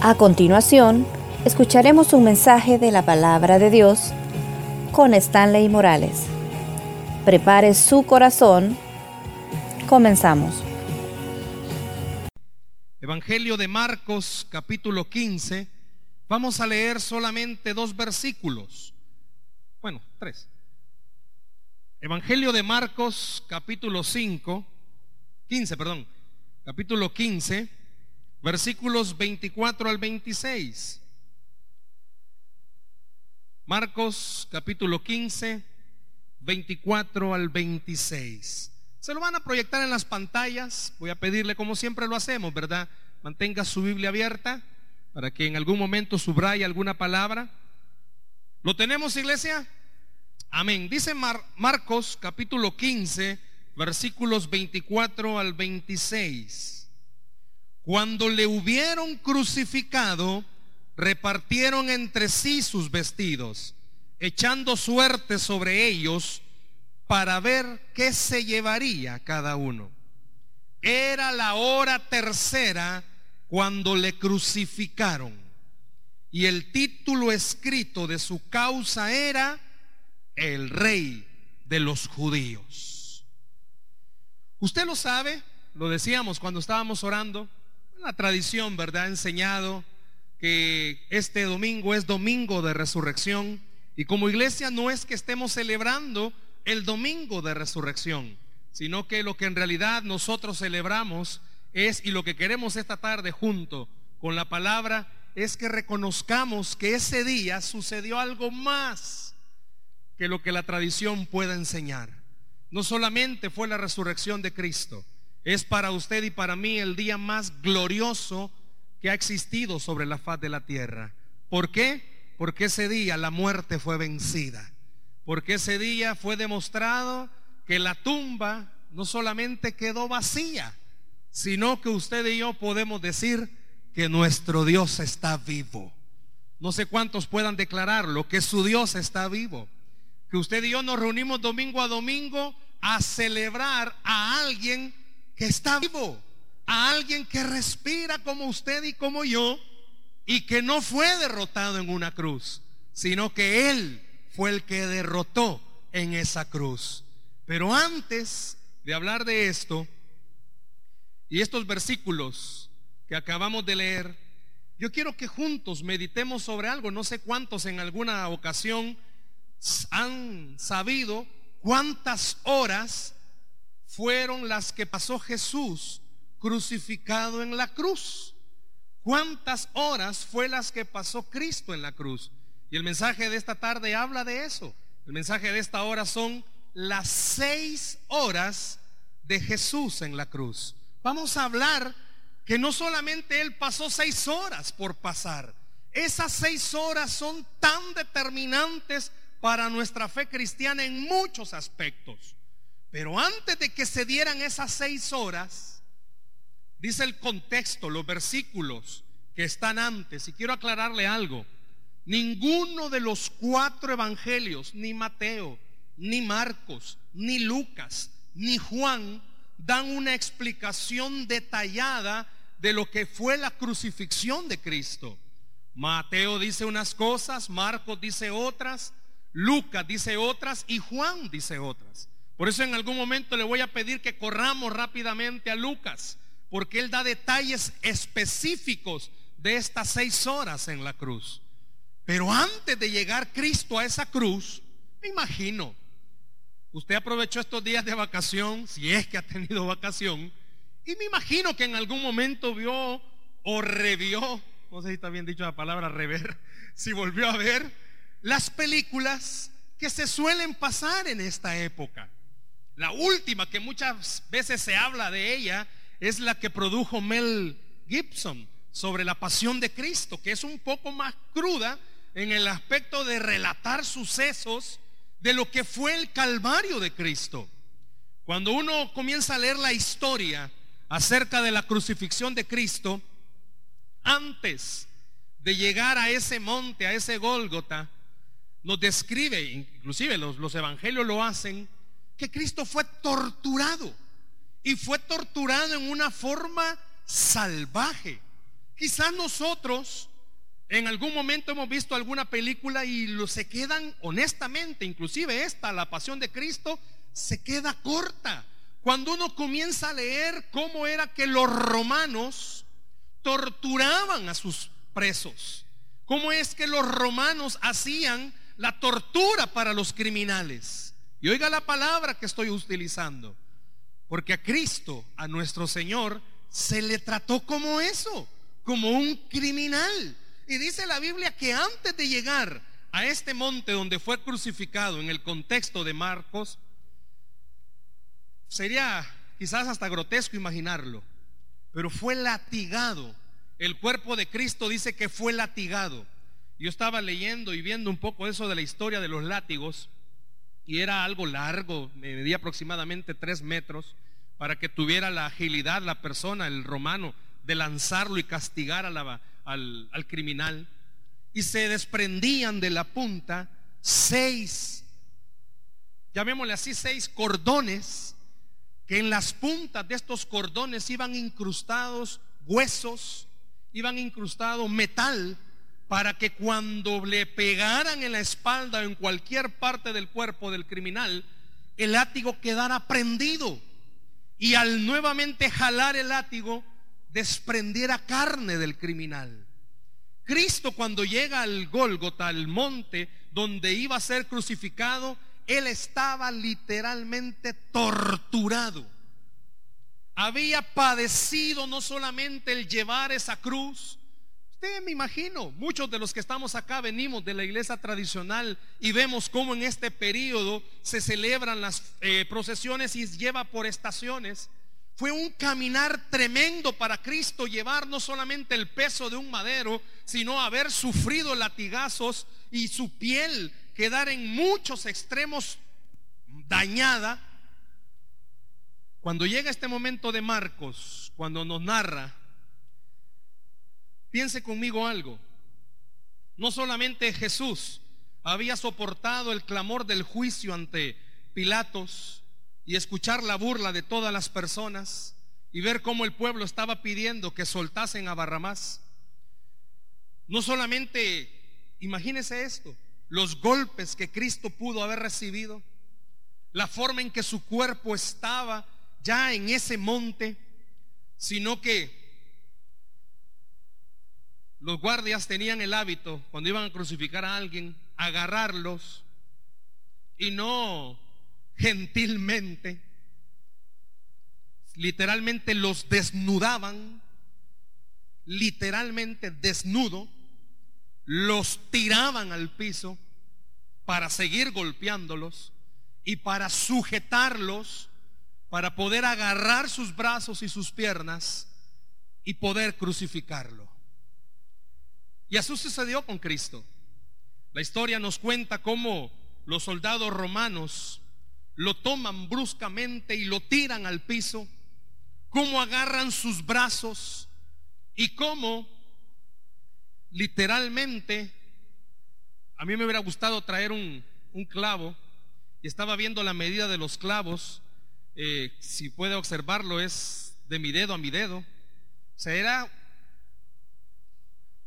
A continuación, escucharemos un mensaje de la palabra de Dios con Stanley Morales. Prepare su corazón. Comenzamos. Evangelio de Marcos capítulo 15. Vamos a leer solamente dos versículos. Bueno, tres. Evangelio de Marcos capítulo 5, 15, perdón. Capítulo 15 versículos 24 al 26. Marcos capítulo 15, 24 al 26. Se lo van a proyectar en las pantallas. Voy a pedirle, como siempre lo hacemos, ¿verdad? Mantenga su Biblia abierta para que en algún momento subraye alguna palabra. ¿Lo tenemos, iglesia? Amén. Dice Marcos capítulo 15, versículos 24 al 26. Cuando le hubieron crucificado, repartieron entre sí sus vestidos, echando suerte sobre ellos para ver qué se llevaría cada uno. Era la hora tercera cuando le crucificaron. Y el título escrito de su causa era El Rey de los Judíos. Usted lo sabe, lo decíamos cuando estábamos orando, la tradición, ¿verdad? Ha enseñado que este domingo es domingo de resurrección y como iglesia no es que estemos celebrando el domingo de resurrección, sino que lo que en realidad nosotros celebramos es y lo que queremos esta tarde junto con la palabra es que reconozcamos que ese día sucedió algo más que lo que la tradición pueda enseñar. No solamente fue la resurrección de Cristo, es para usted y para mí el día más glorioso que ha existido sobre la faz de la tierra. ¿Por qué? Porque ese día la muerte fue vencida. Porque ese día fue demostrado que la tumba no solamente quedó vacía, sino que usted y yo podemos decir que nuestro Dios está vivo. No sé cuántos puedan declararlo, que su Dios está vivo. Que usted y yo nos reunimos domingo a domingo a celebrar a alguien que está vivo, a alguien que respira como usted y como yo y que no fue derrotado en una cruz, sino que Él fue el que derrotó en esa cruz. Pero antes de hablar de esto y estos versículos que acabamos de leer, yo quiero que juntos meditemos sobre algo. No sé cuántos en alguna ocasión han sabido cuántas horas fueron las que pasó Jesús crucificado en la cruz. ¿Cuántas horas fue las que pasó Cristo en la cruz? Y el mensaje de esta tarde habla de eso. El mensaje de esta hora son las seis horas de Jesús en la cruz. Vamos a hablar que no solamente Él pasó seis horas por pasar, esas seis horas son tan determinantes para nuestra fe cristiana en muchos aspectos. Pero antes de que se dieran esas seis horas, dice el contexto, los versículos que están antes, y quiero aclararle algo, ninguno de los cuatro evangelios, ni Mateo, ni Marcos, ni Lucas, ni Juan, dan una explicación detallada de lo que fue la crucifixión de Cristo. Mateo dice unas cosas, Marcos dice otras, Lucas dice otras y Juan dice otras. Por eso en algún momento le voy a pedir que corramos rápidamente a Lucas, porque él da detalles específicos de estas seis horas en la cruz. Pero antes de llegar Cristo a esa cruz, me imagino, usted aprovechó estos días de vacación, si es que ha tenido vacación, y me imagino que en algún momento vio o revió, no sé si está bien dicho la palabra rever, si volvió a ver las películas que se suelen pasar en esta época. La última que muchas veces se habla de ella es la que produjo Mel Gibson sobre la pasión de Cristo, que es un poco más cruda en el aspecto de relatar sucesos de lo que fue el Calvario de Cristo. Cuando uno comienza a leer la historia acerca de la crucifixión de Cristo, antes de llegar a ese monte, a ese Gólgota, nos describe, inclusive los, los evangelios lo hacen, que Cristo fue torturado y fue torturado en una forma salvaje. Quizás nosotros en algún momento hemos visto alguna película y lo, se quedan honestamente, inclusive esta, La Pasión de Cristo, se queda corta. Cuando uno comienza a leer cómo era que los romanos torturaban a sus presos, cómo es que los romanos hacían la tortura para los criminales. Y oiga la palabra que estoy utilizando, porque a Cristo, a nuestro Señor, se le trató como eso, como un criminal. Y dice la Biblia que antes de llegar a este monte donde fue crucificado en el contexto de Marcos, sería quizás hasta grotesco imaginarlo, pero fue latigado. El cuerpo de Cristo dice que fue latigado. Yo estaba leyendo y viendo un poco eso de la historia de los látigos y era algo largo, medía aproximadamente tres metros, para que tuviera la agilidad la persona, el romano, de lanzarlo y castigar a la, al, criminal. Y se desprendían de la punta seis, llamémosle así, seis cordones, que en las puntas de estos cordones iban incrustados huesos, iban incrustados metal, para que cuando le pegaran en la espalda o en cualquier parte del cuerpo del criminal, el látigo quedara prendido. Y al nuevamente jalar el látigo, desprendiera carne del criminal. Cristo cuando llega al Gólgota, al monte donde iba a ser crucificado, él estaba literalmente torturado. Había padecido no solamente el llevar esa cruz, Usted me imagino, muchos de los que estamos acá venimos de la iglesia tradicional y vemos cómo en este periodo se celebran las eh, procesiones y lleva por estaciones. Fue un caminar tremendo para Cristo llevar no solamente el peso de un madero, sino haber sufrido latigazos y su piel quedar en muchos extremos dañada. Cuando llega este momento de Marcos, cuando nos narra, piense conmigo algo. No solamente Jesús había soportado el clamor del juicio ante Pilatos, y escuchar la burla de todas las personas y ver cómo el pueblo estaba pidiendo que soltasen a Barrabás. No solamente, imagínese esto, los golpes que Cristo pudo haber recibido, la forma en que su cuerpo estaba ya en ese monte, sino que los guardias tenían el hábito, cuando iban a crucificar a alguien, agarrarlos y no gentilmente, literalmente los desnudaban, literalmente desnudo, los tiraban al piso para seguir golpeándolos y para sujetarlos, para poder agarrar sus brazos y sus piernas y poder crucificarlo. Y así sucedió con Cristo. La historia nos cuenta cómo los soldados romanos lo toman bruscamente y lo tiran al piso, cómo agarran sus brazos y cómo literalmente, a mí me hubiera gustado traer un, clavo y estaba viendo la medida de los clavos, eh, si puede observarlo es de mi dedo a mi dedo, o sea, era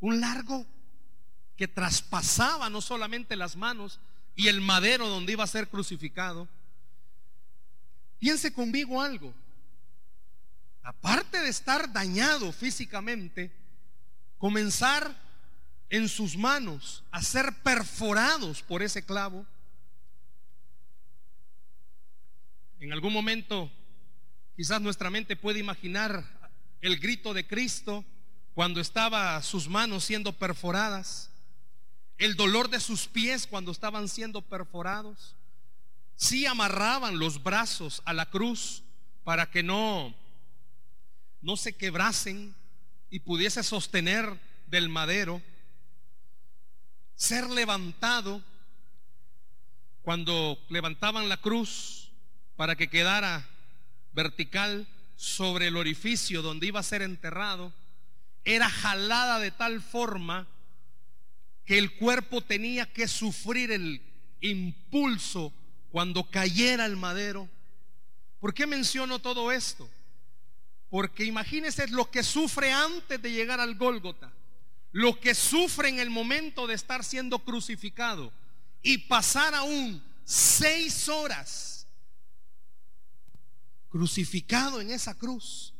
un largo que traspasaba no solamente las manos y el madero donde iba a ser crucificado, Piense conmigo algo. Aparte de estar dañado físicamente, comenzar en sus manos a ser perforados por ese clavo. En algún momento, quizás nuestra mente puede imaginar el grito de Cristo cuando estaba sus manos siendo perforadas, el dolor de sus pies cuando estaban siendo perforados sí amarraban los brazos a la cruz para que no, no se quebrasen y pudiese sostener del madero, ser levantado cuando levantaban la cruz para que quedara vertical sobre el orificio donde iba a ser enterrado, era jalada de tal forma que el cuerpo tenía que sufrir el impulso cuando cayera el madero. ¿Por qué menciono todo esto? Porque imagínense lo que sufre antes de llegar al Gólgota, lo que sufre en el momento de estar siendo crucificado y pasar aún seis horas crucificado en esa cruz.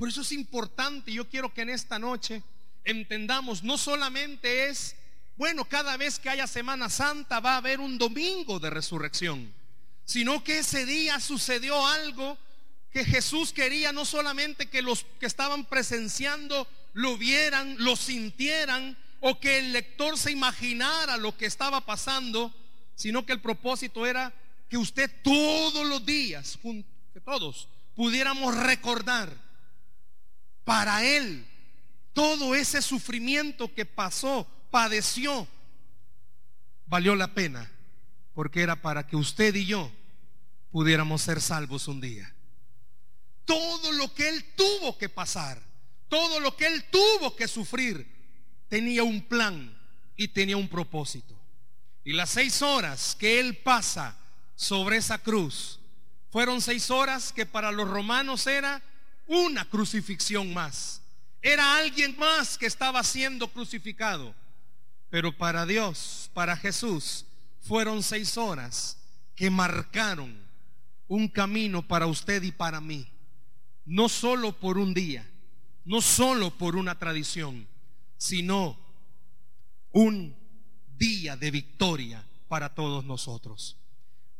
Por eso es importante, yo quiero que en esta noche entendamos, no solamente es, bueno, cada vez que haya Semana Santa va a haber un domingo de resurrección, sino que ese día sucedió algo que Jesús quería no solamente que los que estaban presenciando lo vieran, lo sintieran, o que el lector se imaginara lo que estaba pasando, sino que el propósito era que usted todos los días, que todos pudiéramos recordar para Él todo ese sufrimiento que pasó, padeció, valió la pena, porque era para que usted y yo pudiéramos ser salvos un día. Todo lo que Él tuvo que pasar, todo lo que Él tuvo que sufrir, tenía un plan y tenía un propósito. Y las seis horas que Él pasa sobre esa cruz, fueron seis horas que para los romanos era una crucifixión más. Era alguien más que estaba siendo crucificado. Pero para Dios, para Jesús, fueron seis horas que marcaron un camino para usted y para mí. No solo por un día, no solo por una tradición, sino un día de victoria para todos nosotros.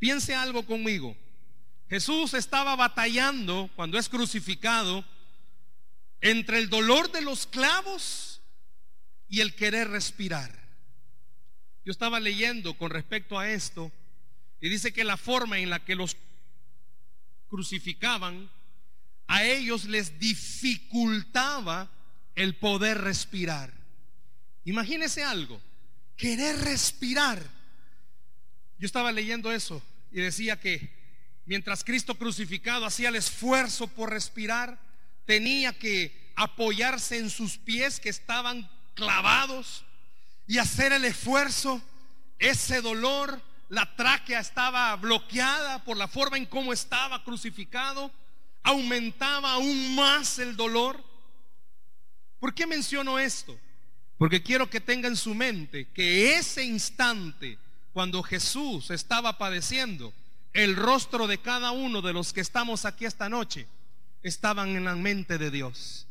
Piense algo conmigo. Jesús estaba batallando cuando es crucificado entre el dolor de los clavos y el querer respirar. Yo estaba leyendo con respecto a esto y dice que la forma en la que los crucificaban a ellos les dificultaba el poder respirar. Imagínese algo, querer respirar. Yo estaba leyendo eso y decía que mientras Cristo crucificado hacía el esfuerzo por respirar, tenía que apoyarse en sus pies que estaban clavados y hacer el esfuerzo, ese dolor, la tráquea estaba bloqueada por la forma en cómo estaba crucificado, aumentaba aún más el dolor. ¿Por qué menciono esto? Porque quiero que tenga en su mente que ese instante, cuando Jesús estaba padeciendo, el rostro de cada uno de los que estamos aquí esta noche estaban en la mente de Dios.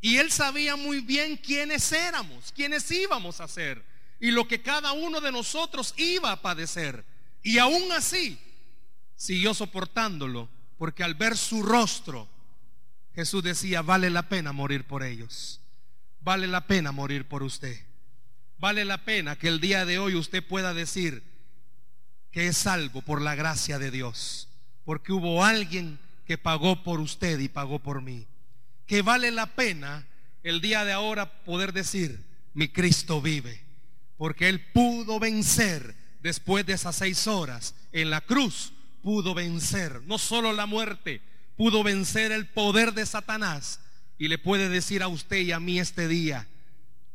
Y Él sabía muy bien quiénes éramos, quiénes íbamos a ser y lo que cada uno de nosotros iba a padecer. Y aún así siguió soportándolo, porque al ver su rostro, Jesús decía, vale la pena morir por ellos, vale la pena morir por usted, vale la pena que el día de hoy usted pueda decir, que es salvo por la gracia de Dios, porque hubo alguien que pagó por usted y pagó por mí. Que vale la pena el día de ahora poder decir, mi Cristo vive, porque Él pudo vencer después de esas seis horas en la cruz, pudo vencer no solo la muerte, pudo vencer el poder de Satanás y le puede decir a usted y a mí este día,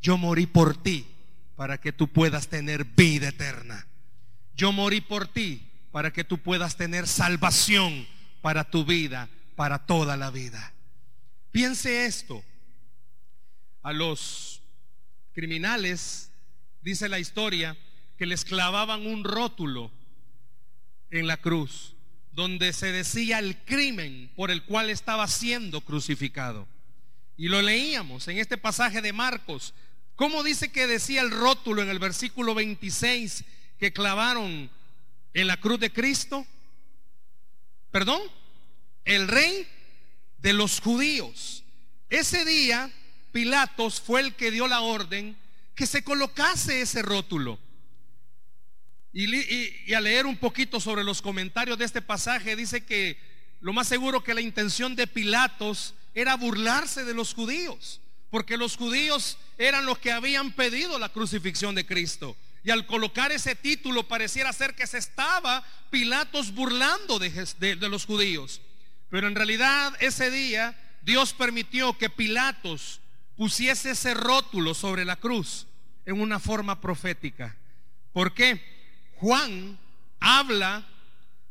yo morí por ti para que tú puedas tener vida eterna. Yo morí por ti para que tú puedas tener salvación para tu vida, para toda la vida. Piense esto. A los criminales, dice la historia, que les clavaban un rótulo en la cruz, donde se decía el crimen por el cual estaba siendo crucificado. Y lo leíamos en este pasaje de Marcos. ¿Cómo dice que decía el rótulo en el versículo 26? Que clavaron en la cruz de Cristo? Perdón, el rey de los judíos. Ese día Pilatos fue el que dio la orden que se colocase ese rótulo. Y, a leer un poquito sobre los comentarios de este pasaje, dice que lo más seguro que la intención de Pilatos era burlarse de los judíos, porque los judíos eran los que habían pedido la crucifixión de Cristo. Y al colocar ese título pareciera ser que se estaba Pilatos burlando de, los judíos. Pero en realidad ese día Dios permitió que Pilatos pusiese ese rótulo sobre la cruz en una forma profética. ¿Por qué? Juan habla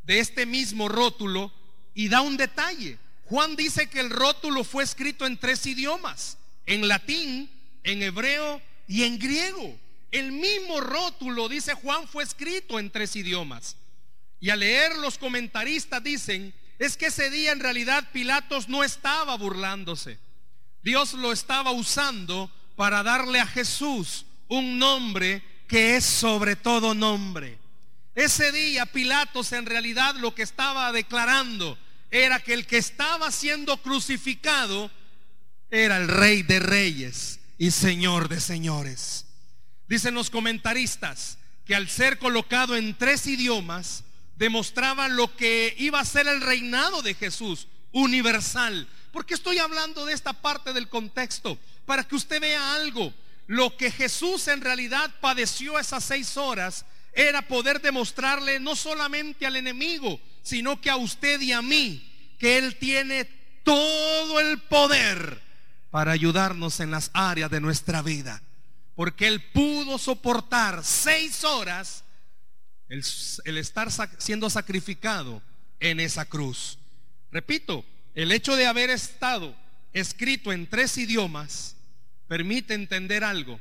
de este mismo rótulo y da un detalle. Juan dice que el rótulo fue escrito en tres idiomas, en latín, en hebreo y en griego. El mismo rótulo, dice Juan, fue escrito en tres idiomas. Y al leer los comentaristas dicen, es que ese día en realidad Pilatos no estaba burlándose. Dios lo estaba usando para darle a Jesús un nombre que es sobre todo nombre. Ese día Pilatos en realidad lo que estaba declarando era que el que estaba siendo crucificado era el rey de reyes y señor de señores. Dicen los comentaristas que al ser colocado en tres idiomas, demostraba lo que iba a ser el reinado de Jesús, universal. Porque estoy hablando de esta parte del contexto? Para que usted vea algo. Lo que Jesús en realidad padeció esas seis horas era poder demostrarle no solamente al enemigo, sino que a usted y a mí, que Él tiene todo el poder para ayudarnos en las áreas de nuestra vida. Porque Él pudo soportar seis horas el, estar siendo sacrificado en esa cruz. Repito, el hecho de haber estado escrito en tres idiomas permite entender algo,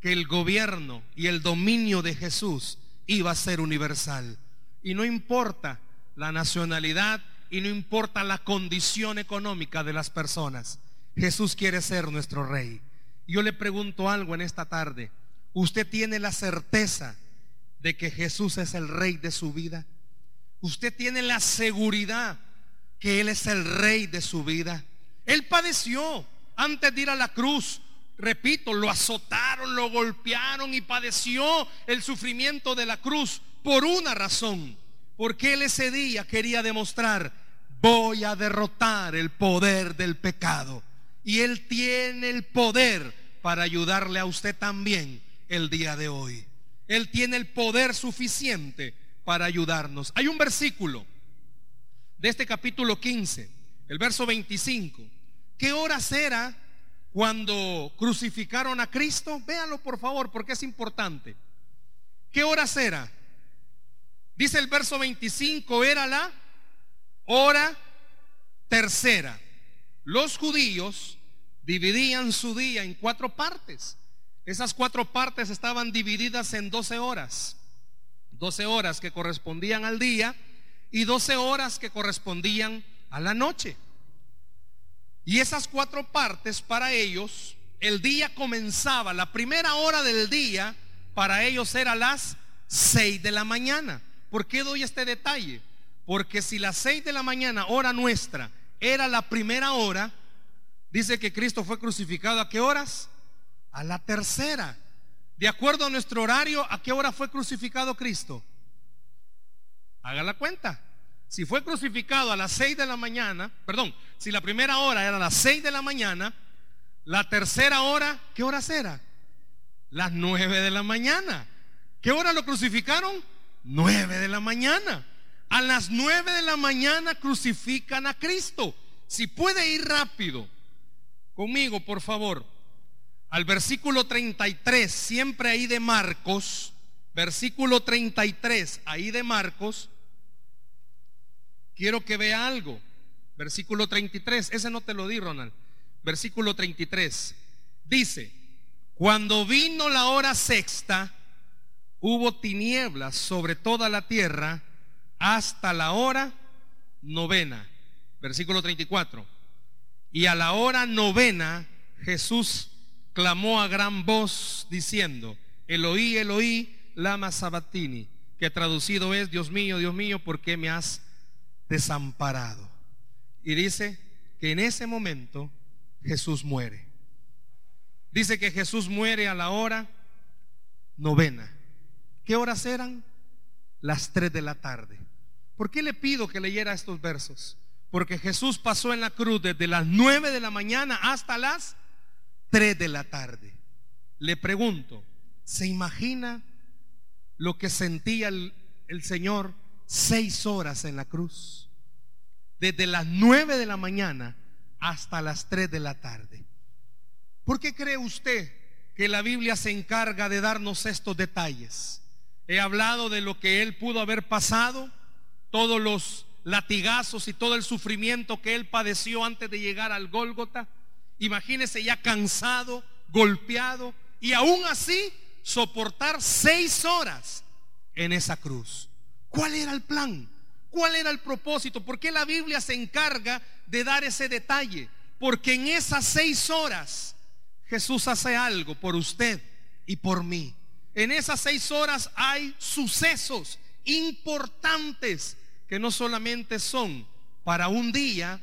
que el gobierno y el dominio de Jesús iba a ser universal. Y no importa la nacionalidad y no importa la condición económica de las personas. Jesús quiere ser nuestro rey. Yo le pregunto algo en esta tarde. ¿Usted tiene la certeza de que Jesús es el rey de su vida? Usted tiene la seguridad que Él es el rey de su vida. Él padeció antes de ir a la cruz. Repito, lo azotaron, lo golpearon y padeció el sufrimiento de la cruz por una razón. Porque Él ese día quería demostrar, voy a derrotar el poder del pecado. Y Él tiene el poder para ayudarle a usted también el día de hoy. Él tiene el poder suficiente para ayudarnos. Hay un versículo de este capítulo 15, el verso 25. ¿Qué horas era cuando crucificaron a Cristo? Véanlo por favor porque es importante. ¿Qué horas era? Dice el verso 25, era la hora tercera. Los judíos dividían su día en cuatro partes. Esas cuatro partes estaban divididas en 12 horas. 12 horas que correspondían al día y 12 horas que correspondían a la noche. Y esas cuatro partes para ellos, el día comenzaba, la primera hora del día para ellos era las 6 de la mañana. ¿Por qué doy este detalle? Porque si las 6 de la mañana, hora nuestra, era la primera hora, dice que Cristo fue crucificado a qué horas? a la tercera. De acuerdo a nuestro horario, ¿a qué hora fue crucificado Cristo? Haga la cuenta. Si fue crucificado a las seis de la mañana, perdón, si la primera hora era a las seis de la mañana, la tercera hora, ¿qué hora era? Las nueve de la mañana. ¿Qué hora lo crucificaron? Nueve de la mañana. A las nueve de la mañana crucifican a Cristo. Si puede ir rápido conmigo, por favor al versículo 33, siempre ahí de Marcos, versículo 33, ahí de Marcos, quiero que vea algo. Versículo 33, ese no te lo di, Ronald. Versículo 33, dice, cuando vino la hora sexta, hubo tinieblas sobre toda la tierra hasta la hora novena. Versículo 34. Y a la hora novena Jesús clamó a gran voz diciendo, Eloí, Eloí, lama sabatini, que traducido es, Dios mío, Dios mío, ¿por qué me has desamparado? Y dice que en ese momento Jesús muere. Dice que Jesús muere a la hora novena. ¿Qué horas eran? Las tres de la tarde. ¿Por qué le pido que leyera estos versos? Porque Jesús pasó en la cruz desde las nueve de la mañana hasta las 3 de la tarde. Le pregunto, ¿se imagina lo que sentía el, el Señor seis horas en la cruz? Desde las 9 de la mañana hasta las 3 de la tarde. ¿Por qué cree usted que la Biblia se encarga de darnos estos detalles? He hablado de lo que él pudo haber pasado, todos los latigazos y todo el sufrimiento que él padeció antes de llegar al Gólgota. Imagínese ya cansado, golpeado y aún así soportar seis horas en esa cruz. ¿Cuál era el plan? ¿Cuál era el propósito? ¿Por qué la Biblia se encarga de dar ese detalle? Porque en esas seis horas Jesús hace algo por usted y por mí. En esas seis horas hay sucesos importantes que no solamente son para un día,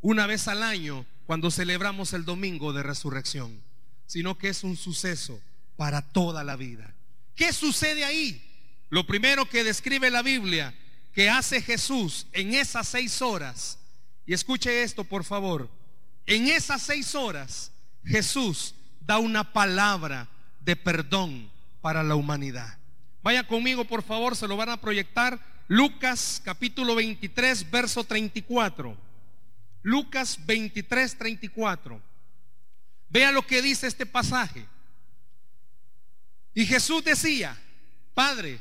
una vez al año, cuando celebramos el domingo de resurrección, sino que es un suceso para toda la vida. ¿Qué sucede ahí? Lo primero que describe la Biblia que hace Jesús en esas seis horas, y escuche esto por favor, en esas seis horas Jesús da una palabra de perdón para la humanidad. Vaya conmigo por favor, se lo van a proyectar Lucas capítulo 23, verso 34. Lucas 23, 34. Vea lo que dice este pasaje. Y Jesús decía, Padre,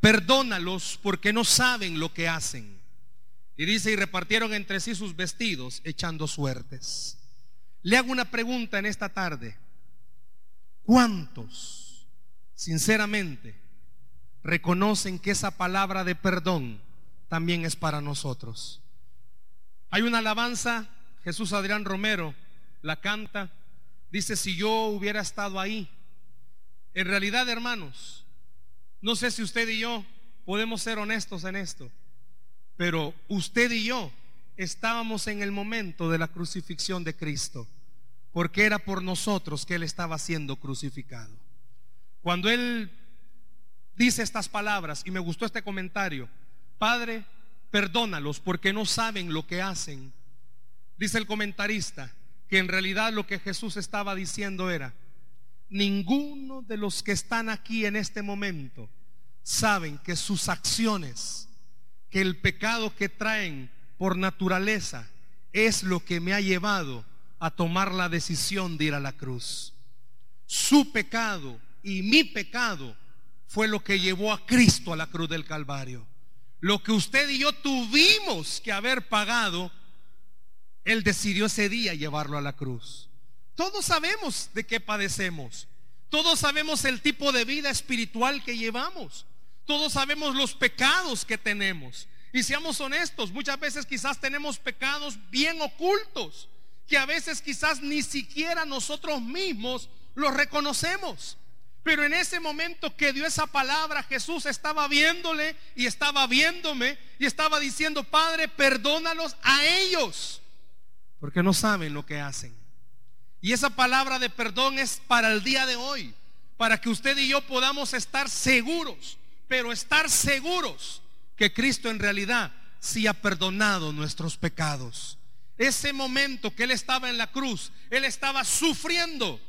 perdónalos porque no saben lo que hacen. Y dice, y repartieron entre sí sus vestidos echando suertes. Le hago una pregunta en esta tarde. ¿Cuántos, sinceramente, reconocen que esa palabra de perdón también es para nosotros? Hay una alabanza, Jesús Adrián Romero la canta, dice, si yo hubiera estado ahí, en realidad, hermanos, no sé si usted y yo podemos ser honestos en esto, pero usted y yo estábamos en el momento de la crucifixión de Cristo, porque era por nosotros que Él estaba siendo crucificado. Cuando Él dice estas palabras, y me gustó este comentario, Padre, perdónalos porque no saben lo que hacen. Dice el comentarista que en realidad lo que Jesús estaba diciendo era, ninguno de los que están aquí en este momento saben que sus acciones, que el pecado que traen por naturaleza es lo que me ha llevado a tomar la decisión de ir a la cruz. Su pecado y mi pecado fue lo que llevó a Cristo a la cruz del Calvario. Lo que usted y yo tuvimos que haber pagado, Él decidió ese día llevarlo a la cruz. Todos sabemos de qué padecemos. Todos sabemos el tipo de vida espiritual que llevamos. Todos sabemos los pecados que tenemos. Y seamos honestos, muchas veces quizás tenemos pecados bien ocultos, que a veces quizás ni siquiera nosotros mismos los reconocemos. Pero en ese momento que dio esa palabra, Jesús estaba viéndole y estaba viéndome y estaba diciendo, Padre, perdónalos a ellos, porque no saben lo que hacen. Y esa palabra de perdón es para el día de hoy, para que usted y yo podamos estar seguros, pero estar seguros que Cristo en realidad sí ha perdonado nuestros pecados. Ese momento que Él estaba en la cruz, Él estaba sufriendo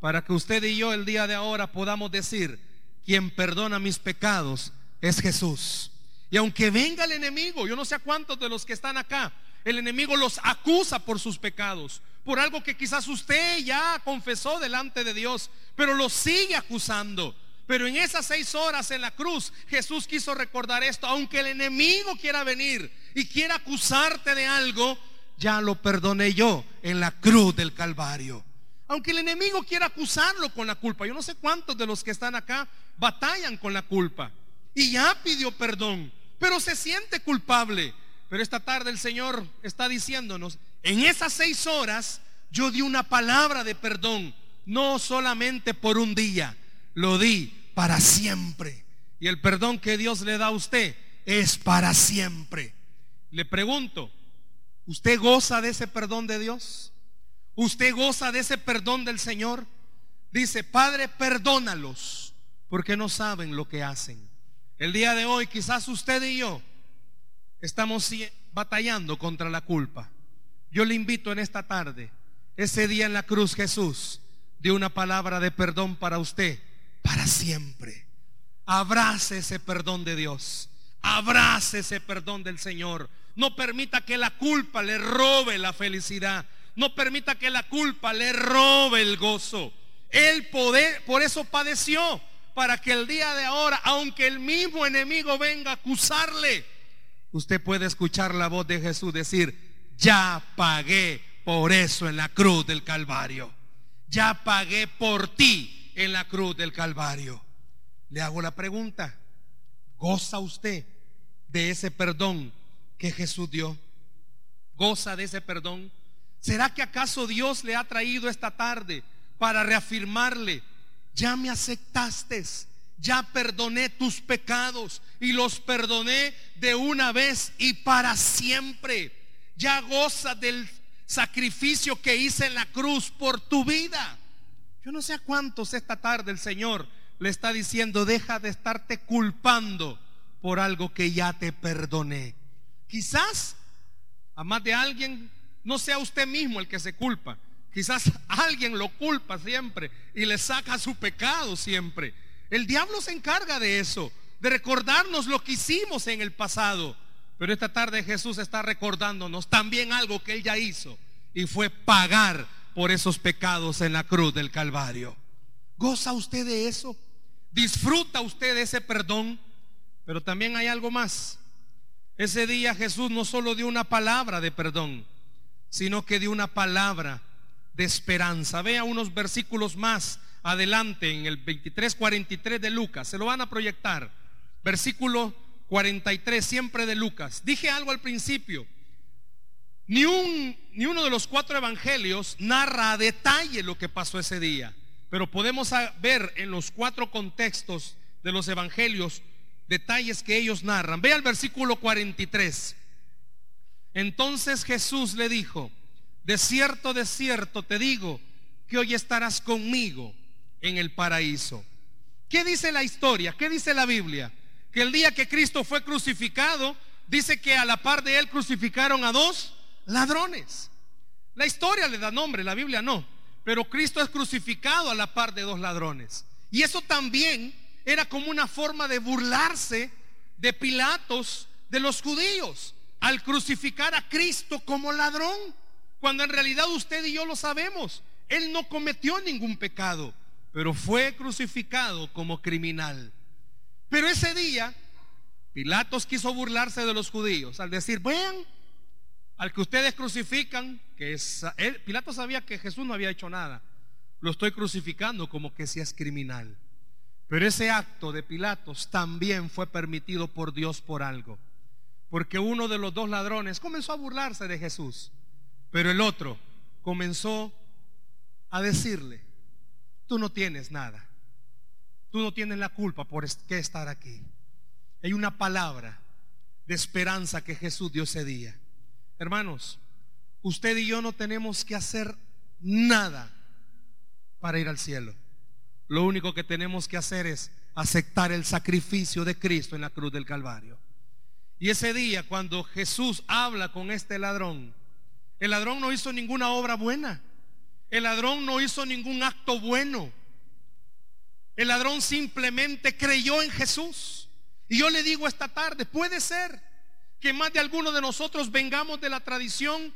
para que usted y yo el día de ahora podamos decir, quien perdona mis pecados es Jesús. Y aunque venga el enemigo, yo no sé a cuántos de los que están acá, el enemigo los acusa por sus pecados, por algo que quizás usted ya confesó delante de Dios, pero lo sigue acusando. Pero en esas seis horas en la cruz, Jesús quiso recordar esto. Aunque el enemigo quiera venir y quiera acusarte de algo, ya lo perdoné yo en la cruz del Calvario. Aunque el enemigo quiera acusarlo con la culpa. Yo no sé cuántos de los que están acá batallan con la culpa. Y ya pidió perdón, pero se siente culpable. Pero esta tarde el Señor está diciéndonos, en esas seis horas yo di una palabra de perdón, no solamente por un día, lo di para siempre. Y el perdón que Dios le da a usted es para siempre. Le pregunto, ¿usted goza de ese perdón de Dios? ¿Usted goza de ese perdón del Señor? Dice, Padre, perdónalos, porque no saben lo que hacen. El día de hoy quizás usted y yo estamos batallando contra la culpa. Yo le invito en esta tarde, ese día en la cruz Jesús dio una palabra de perdón para usted, para siempre. Abrace ese perdón de Dios. Abrace ese perdón del Señor. No permita que la culpa le robe la felicidad. No permita que la culpa le robe el gozo. Poder, por eso padeció, para que el día de ahora, aunque el mismo enemigo venga a acusarle, usted puede escuchar la voz de Jesús decir, ya pagué por eso en la cruz del Calvario. Ya pagué por ti en la cruz del Calvario. Le hago la pregunta, ¿goza usted de ese perdón que Jesús dio? ¿Goza de ese perdón? ¿Será que acaso Dios le ha traído esta tarde para reafirmarle, ya me aceptaste, ya perdoné tus pecados y los perdoné de una vez y para siempre? Ya goza del sacrificio que hice en la cruz por tu vida. Yo no sé a cuántos esta tarde el Señor le está diciendo, deja de estarte culpando por algo que ya te perdoné. Quizás a más de alguien no sea usted mismo el que se culpa. Quizás alguien lo culpa siempre y le saca su pecado siempre. El diablo se encarga de eso, de recordarnos lo que hicimos en el pasado. Pero esta tarde Jesús está recordándonos también algo que Él ya hizo y fue pagar por esos pecados en la cruz del Calvario. ¿Goza usted de eso? ¿Disfruta usted de ese perdón? Pero también hay algo más. Ese día Jesús no solo dio una palabra de perdón, sino que dio una palabra de esperanza. Vea unos versículos más adelante en el 23:43 de Lucas. Se lo van a proyectar. Versículo 43, siempre de Lucas. Dije algo al principio. Ni, un, ni uno de los cuatro evangelios narra a detalle lo que pasó ese día. Pero podemos ver en los cuatro contextos de los evangelios detalles que ellos narran. Vea el versículo 43. Entonces Jesús le dijo, de cierto, de cierto te digo que hoy estarás conmigo en el paraíso. ¿Qué dice la historia? ¿Qué dice la Biblia? Que el día que Cristo fue crucificado, dice que a la par de él crucificaron a dos ladrones. La historia le da nombre, la Biblia no. Pero Cristo es crucificado a la par de dos ladrones. Y eso también era como una forma de burlarse de Pilatos, de los judíos, al crucificar a Cristo como ladrón. Cuando en realidad usted y yo lo sabemos. Él no cometió ningún pecado, pero fue crucificado como criminal. Pero ese día, Pilatos quiso burlarse de los judíos al decir, vean, al que ustedes crucifican, que es, Pilato sabía que Jesús no había hecho nada, lo estoy crucificando como que si es criminal. Pero ese acto de Pilatos también fue permitido por Dios por algo. Porque uno de los dos ladrones comenzó a burlarse de Jesús. Pero el otro comenzó a decirle, tú no tienes nada. Tú no tienes la culpa por qué estar aquí. Hay una palabra de esperanza que Jesús dio ese día. Hermanos, usted y yo no tenemos que hacer nada para ir al cielo. Lo único que tenemos que hacer es aceptar el sacrificio de Cristo en la cruz del Calvario. Y ese día, cuando Jesús habla con este ladrón, el ladrón no hizo ninguna obra buena. El ladrón no hizo ningún acto bueno. El ladrón simplemente creyó en Jesús. Y yo le digo esta tarde, puede ser que más de algunos de nosotros vengamos de la tradición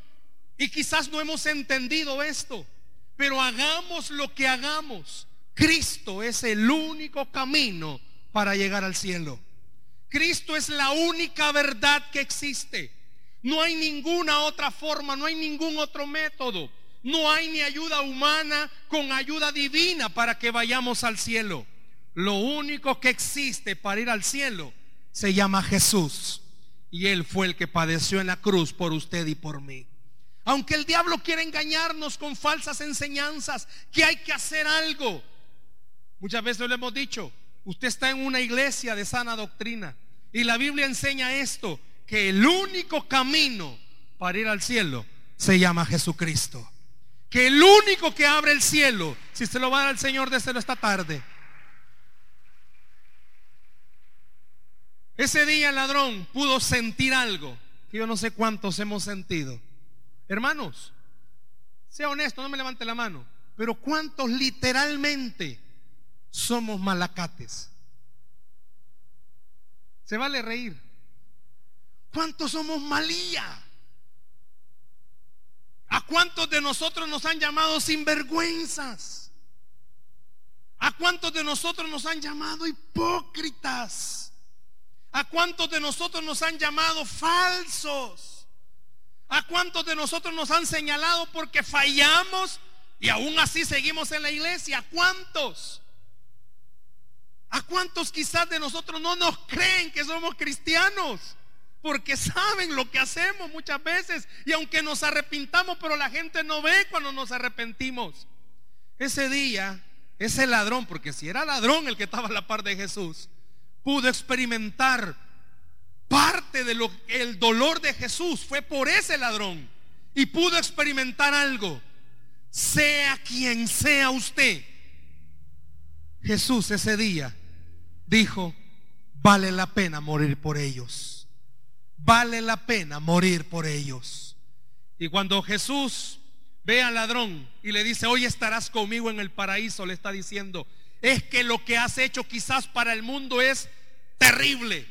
y quizás no hemos entendido esto, pero hagamos lo que hagamos. Cristo es el único camino para llegar al cielo. Cristo es la única verdad que existe. No hay ninguna otra forma, no hay ningún otro método. No hay ni ayuda humana con ayuda divina para que vayamos al cielo. Lo único que existe para ir al cielo se llama Jesús. Y Él fue el que padeció en la cruz por usted y por mí. Aunque el diablo quiera engañarnos con falsas enseñanzas, que hay que hacer algo. Muchas veces lo hemos dicho, usted está en una iglesia de sana doctrina y la Biblia enseña esto, que el único camino para ir al cielo se llama Jesucristo. Que el único que abre el cielo, si se lo va a dar al Señor, déselo esta tarde. Ese día el ladrón pudo sentir algo que yo no sé cuántos hemos sentido. Hermanos, sea honesto, no me levante la mano, pero ¿cuántos literalmente somos malacates? Se vale reír. ¿Cuántos somos malía? ¿A cuántos de nosotros nos han llamado sinvergüenzas? ¿A cuántos de nosotros nos han llamado hipócritas? ¿A cuántos de nosotros nos han llamado falsos? ¿A cuántos de nosotros nos han señalado porque fallamos y aún así seguimos en la iglesia? ¿A cuántos? ¿A cuántos quizás de nosotros no nos creen que somos cristianos? Porque saben lo que hacemos muchas veces. Y aunque nos arrepintamos, pero la gente no ve cuando nos arrepentimos. Ese día, ese ladrón, porque si era ladrón el que estaba a la par de Jesús, pudo experimentar parte de lo el dolor de Jesús fue por ese ladrón y pudo experimentar algo. Sea quien sea usted. Jesús ese día dijo, vale la pena morir por ellos vale la pena morir por ellos. Y cuando Jesús ve al ladrón y le dice, hoy estarás conmigo en el paraíso, le está diciendo, es que lo que has hecho quizás para el mundo es terrible,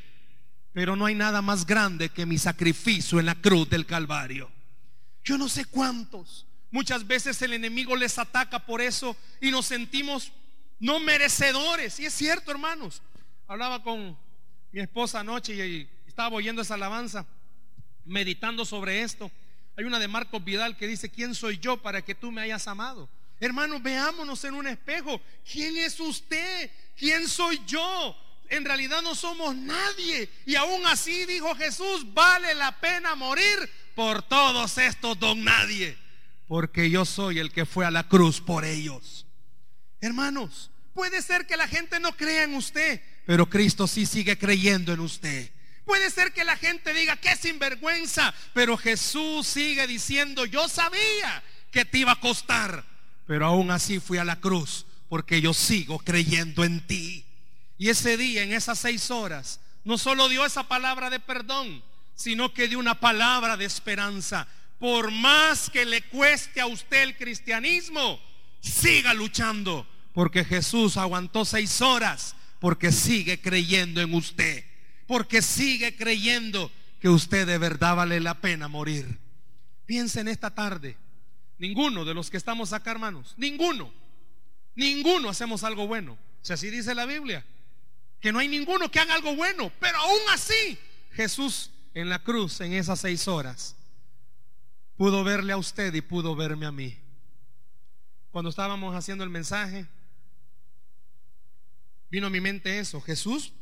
pero no hay nada más grande que mi sacrificio en la cruz del Calvario. Yo no sé cuántos, muchas veces el enemigo les ataca por eso y nos sentimos no merecedores. Y es cierto, hermanos. Hablaba con mi esposa anoche y estaba oyendo esa alabanza, meditando sobre esto. Hay una de Marcos Vidal que dice, ¿quién soy yo para que tú me hayas amado? Hermanos, veámonos en un espejo. ¿Quién es usted? ¿Quién soy yo? En realidad no somos nadie. Y aún así dijo Jesús, vale la pena morir por todos estos don nadie. Porque yo soy el que fue a la cruz por ellos. Hermanos, puede ser que la gente no crea en usted, pero Cristo sí sigue creyendo en usted. Puede ser que la gente diga que sinvergüenza, pero Jesús sigue diciendo, yo sabía que te iba a costar, pero aún así fui a la cruz porque yo sigo creyendo en ti. Y ese día, en esas seis horas, no solo dio esa palabra de perdón, sino que dio una palabra de esperanza. Por más que le cueste a usted el cristianismo, siga luchando, porque Jesús aguantó seis horas, porque sigue creyendo en usted porque sigue creyendo que usted de verdad vale la pena morir. Piensen esta tarde, ninguno de los que estamos acá, hermanos, ninguno, ninguno hacemos algo bueno. Si así dice la Biblia, que no hay ninguno que haga algo bueno, pero aún así, Jesús en la cruz, en esas seis horas, pudo verle a usted y pudo verme a mí. Cuando estábamos haciendo el mensaje, vino a mi mente eso. Jesús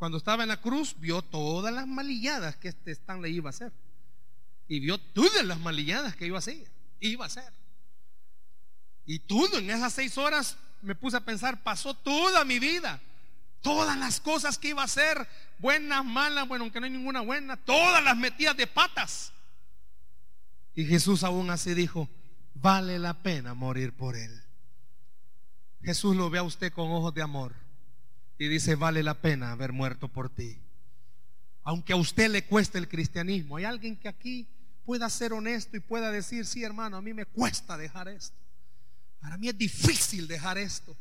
cuando estaba en la cruz, vio todas las malilladas que este le iba a hacer. Y vio todas las malilladas que iba a hacer. Iba a hacer. Y todo en esas seis horas me puse a pensar, pasó toda mi vida. Todas las cosas que iba a hacer, buenas, malas, bueno, aunque no hay ninguna buena, todas las metidas de patas. Y Jesús aún así dijo, vale la pena morir por él. Jesús lo ve a usted con ojos de amor y dice, vale la pena haber muerto por ti. Aunque a usted le cueste el cristianismo, hay alguien que aquí pueda ser honesto y pueda decir, sí hermano, a mí me cuesta dejar esto. Para mí es difícil dejar esto.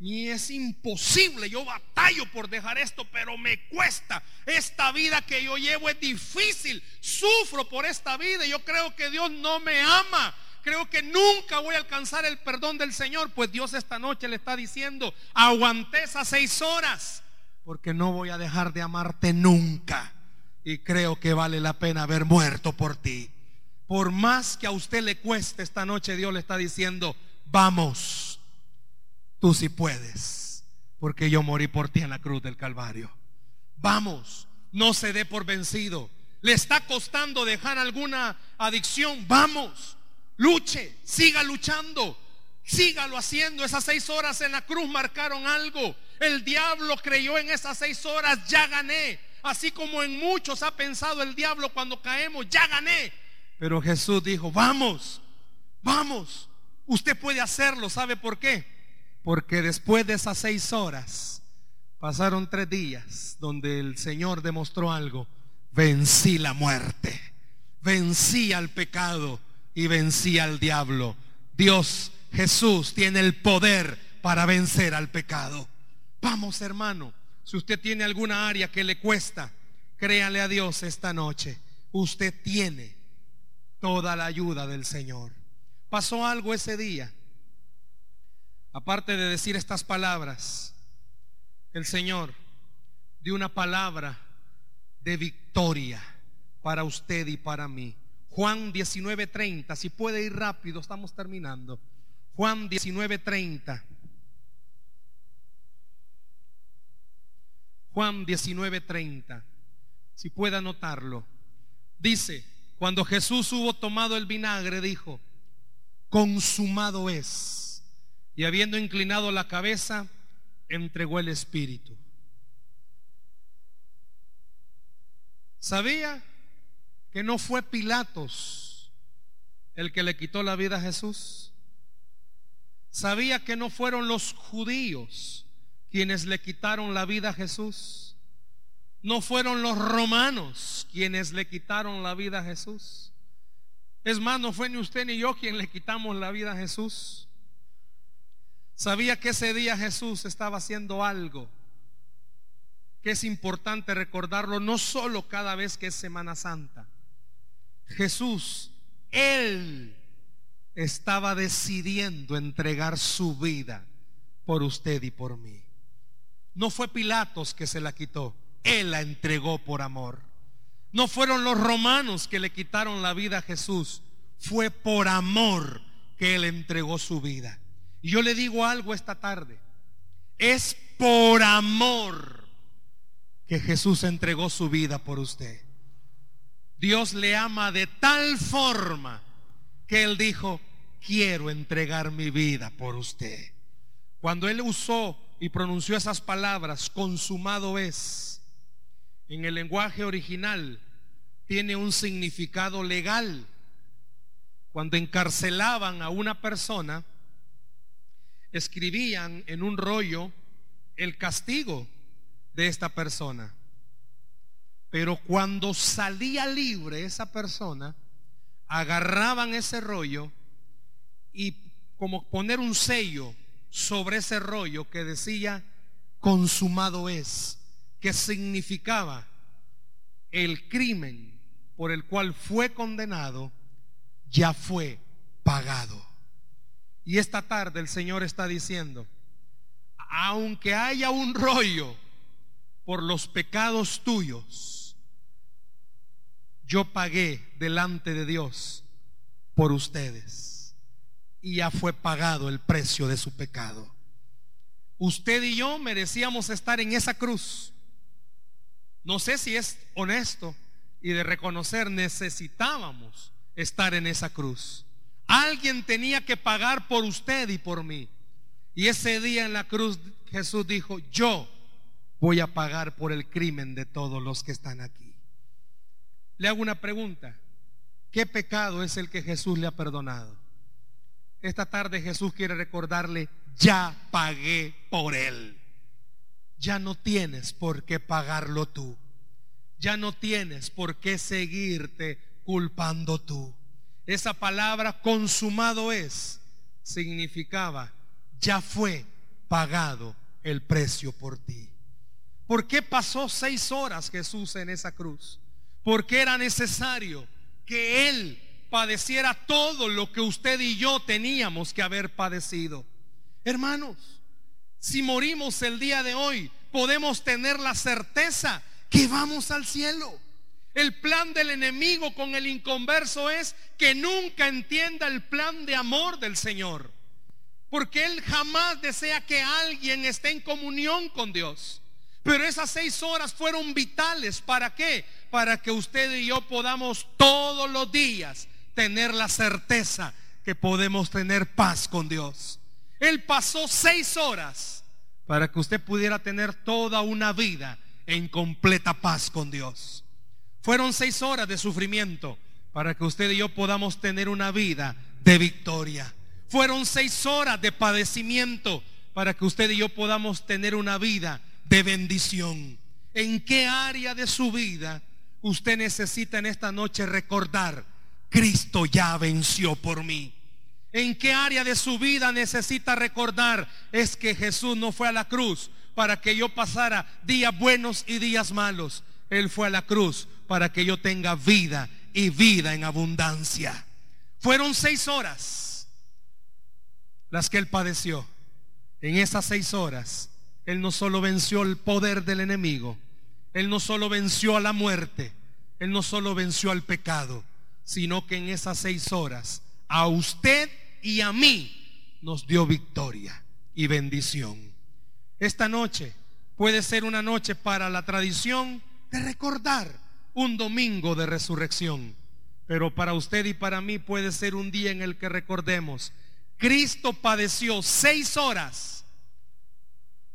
Ni es imposible, yo batallo por dejar esto, pero me cuesta. Esta vida que yo llevo es difícil. Sufro por esta vida. Yo creo que Dios no me ama creo que nunca voy a alcanzar el perdón del Señor, pues Dios esta noche le está diciendo, aguanté esas seis horas, porque no voy a dejar de amarte nunca. Y creo que vale la pena haber muerto por ti. Por más que a usted le cueste esta noche, Dios le está diciendo, vamos, tú sí puedes, porque yo morí por ti en la cruz del Calvario. Vamos, no se dé por vencido. Le está costando dejar alguna adicción, vamos Luche, siga luchando, sígalo haciendo. Esas seis horas en la cruz marcaron algo. El diablo creyó en esas seis horas, ya gané. Así como en muchos ha pensado el diablo cuando caemos, ya gané. Pero Jesús dijo, vamos, vamos, usted puede hacerlo. ¿Sabe por qué? Porque después de esas seis horas pasaron tres días donde el Señor demostró algo. Vencí la muerte, vencí al pecado y vencí al diablo. Dios, Jesús, tiene el poder para vencer al pecado. Vamos, hermano, si usted tiene alguna área que le cuesta, créale a Dios esta noche. Usted tiene toda la ayuda del Señor. Pasó algo ese día. Aparte de decir estas palabras, el Señor dio una palabra de victoria para usted y para mí. Juan 19:30, si puede ir rápido, estamos terminando. Juan 19:30. Juan 19:30, si puede anotarlo. Dice, cuando Jesús hubo tomado el vinagre, dijo, consumado es. Y habiendo inclinado la cabeza, entregó el Espíritu. ¿Sabía que no fue Pilatos el que le quitó la vida a Jesús? ¿Sabía que no fueron los judíos quienes le quitaron la vida a Jesús? No fueron los romanos quienes le quitaron la vida a Jesús. Es más, no fue ni usted ni yo quien le quitamos la vida a Jesús. Sabía que ese día Jesús estaba haciendo algo que es importante recordarlo no solo cada vez que es Semana Santa. Jesús, Él estaba decidiendo entregar su vida por usted y por mí. No fue Pilatos que se la quitó, Él la entregó por amor. No fueron los romanos que le quitaron la vida a Jesús, fue por amor que Él entregó su vida. Y yo le digo algo esta tarde, es por amor que Jesús entregó su vida por usted. Dios le ama de tal forma que Él dijo, quiero entregar mi vida por usted. Cuando Él usó y pronunció esas palabras, consumado es, en el lenguaje original tiene un significado legal. Cuando encarcelaban a una persona, escribían en un rollo el castigo de esta persona. Pero cuando salía libre esa persona, agarraban ese rollo y como poner un sello sobre ese rollo que decía consumado es, que significaba el crimen por el cual fue condenado ya fue pagado. Y esta tarde el Señor está diciendo, aunque haya un rollo por los pecados tuyos, yo pagué delante de Dios por ustedes. Y ya fue pagado el precio de su pecado. Usted y yo merecíamos estar en esa cruz. No sé si es honesto y de reconocer necesitábamos estar en esa cruz. Alguien tenía que pagar por usted y por mí. Y ese día en la cruz Jesús dijo, yo voy a pagar por el crimen de todos los que están aquí. Le hago una pregunta. ¿Qué pecado es el que Jesús le ha perdonado? Esta tarde Jesús quiere recordarle, ya pagué por él. Ya no tienes por qué pagarlo tú. Ya no tienes por qué seguirte culpando tú. Esa palabra consumado es significaba, ya fue pagado el precio por ti. ¿Por qué pasó seis horas Jesús en esa cruz? Porque era necesario que Él padeciera todo lo que usted y yo teníamos que haber padecido. Hermanos, si morimos el día de hoy, podemos tener la certeza que vamos al cielo. El plan del enemigo con el inconverso es que nunca entienda el plan de amor del Señor. Porque Él jamás desea que alguien esté en comunión con Dios. Pero esas seis horas fueron vitales. ¿Para qué? Para que usted y yo podamos todos los días tener la certeza que podemos tener paz con Dios. Él pasó seis horas para que usted pudiera tener toda una vida en completa paz con Dios. Fueron seis horas de sufrimiento para que usted y yo podamos tener una vida de victoria. Fueron seis horas de padecimiento para que usted y yo podamos tener una vida de bendición. ¿En qué área de su vida usted necesita en esta noche recordar, Cristo ya venció por mí? ¿En qué área de su vida necesita recordar es que Jesús no fue a la cruz para que yo pasara días buenos y días malos? Él fue a la cruz para que yo tenga vida y vida en abundancia. Fueron seis horas las que él padeció. En esas seis horas, él no solo venció el poder del enemigo, Él no solo venció a la muerte, Él no solo venció al pecado, sino que en esas seis horas a usted y a mí nos dio victoria y bendición. Esta noche puede ser una noche para la tradición de recordar un domingo de resurrección, pero para usted y para mí puede ser un día en el que recordemos, Cristo padeció seis horas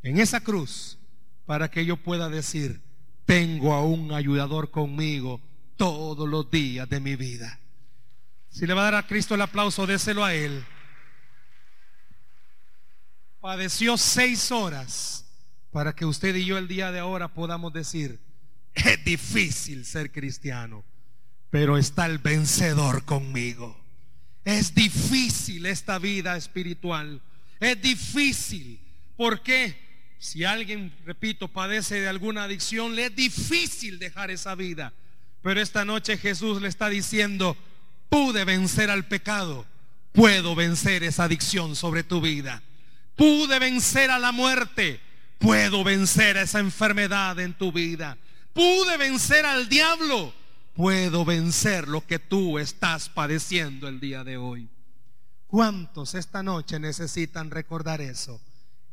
en esa cruz para que yo pueda decir, tengo a un ayudador conmigo todos los días de mi vida. Si le va a dar a Cristo el aplauso, déselo a Él. Padeció seis horas para que usted y yo el día de ahora podamos decir, es difícil ser cristiano, pero está el vencedor conmigo. Es difícil esta vida espiritual. Es difícil. ¿Por qué? Si alguien, repito, padece de alguna adicción, le es difícil dejar esa vida. Pero esta noche Jesús le está diciendo, pude vencer al pecado, puedo vencer esa adicción sobre tu vida. Pude vencer a la muerte, puedo vencer esa enfermedad en tu vida. Pude vencer al diablo, puedo vencer lo que tú estás padeciendo el día de hoy. ¿Cuántos esta noche necesitan recordar eso?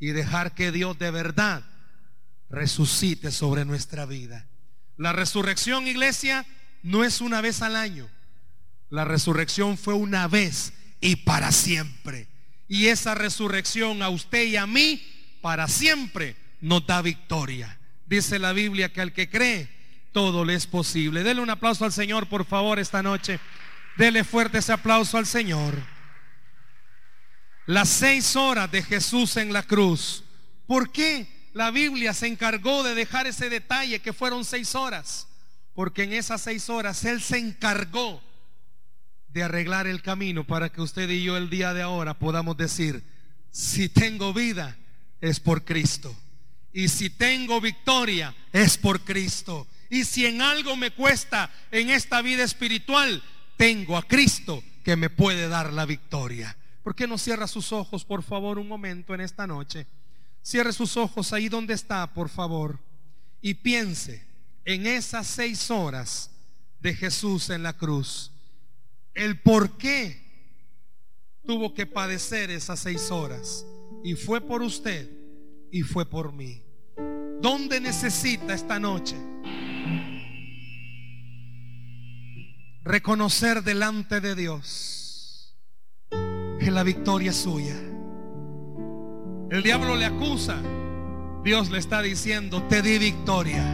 Y dejar que Dios de verdad resucite sobre nuestra vida. La resurrección, iglesia, no es una vez al año. La resurrección fue una vez y para siempre. Y esa resurrección a usted y a mí, para siempre, nos da victoria. Dice la Biblia que al que cree, todo le es posible. Dele un aplauso al Señor, por favor, esta noche. Dele fuerte ese aplauso al Señor las seis horas de Jesús en la cruz. ¿Por qué la Biblia se encargó de dejar ese detalle que fueron seis horas? Porque en esas seis horas Él se encargó de arreglar el camino para que usted y yo el día de ahora podamos decir, si tengo vida es por Cristo. Y si tengo victoria es por Cristo. Y si en algo me cuesta en esta vida espiritual, tengo a Cristo que me puede dar la victoria. ¿Por qué no cierra sus ojos, por favor, un momento en esta noche? Cierre sus ojos ahí donde está, por favor, y piense en esas seis horas de Jesús en la cruz. El por qué tuvo que padecer esas seis horas. Y fue por usted y fue por mí. ¿Dónde necesita esta noche? Reconocer delante de Dios que la victoria es suya. El diablo le acusa. Dios le está diciendo, te di victoria.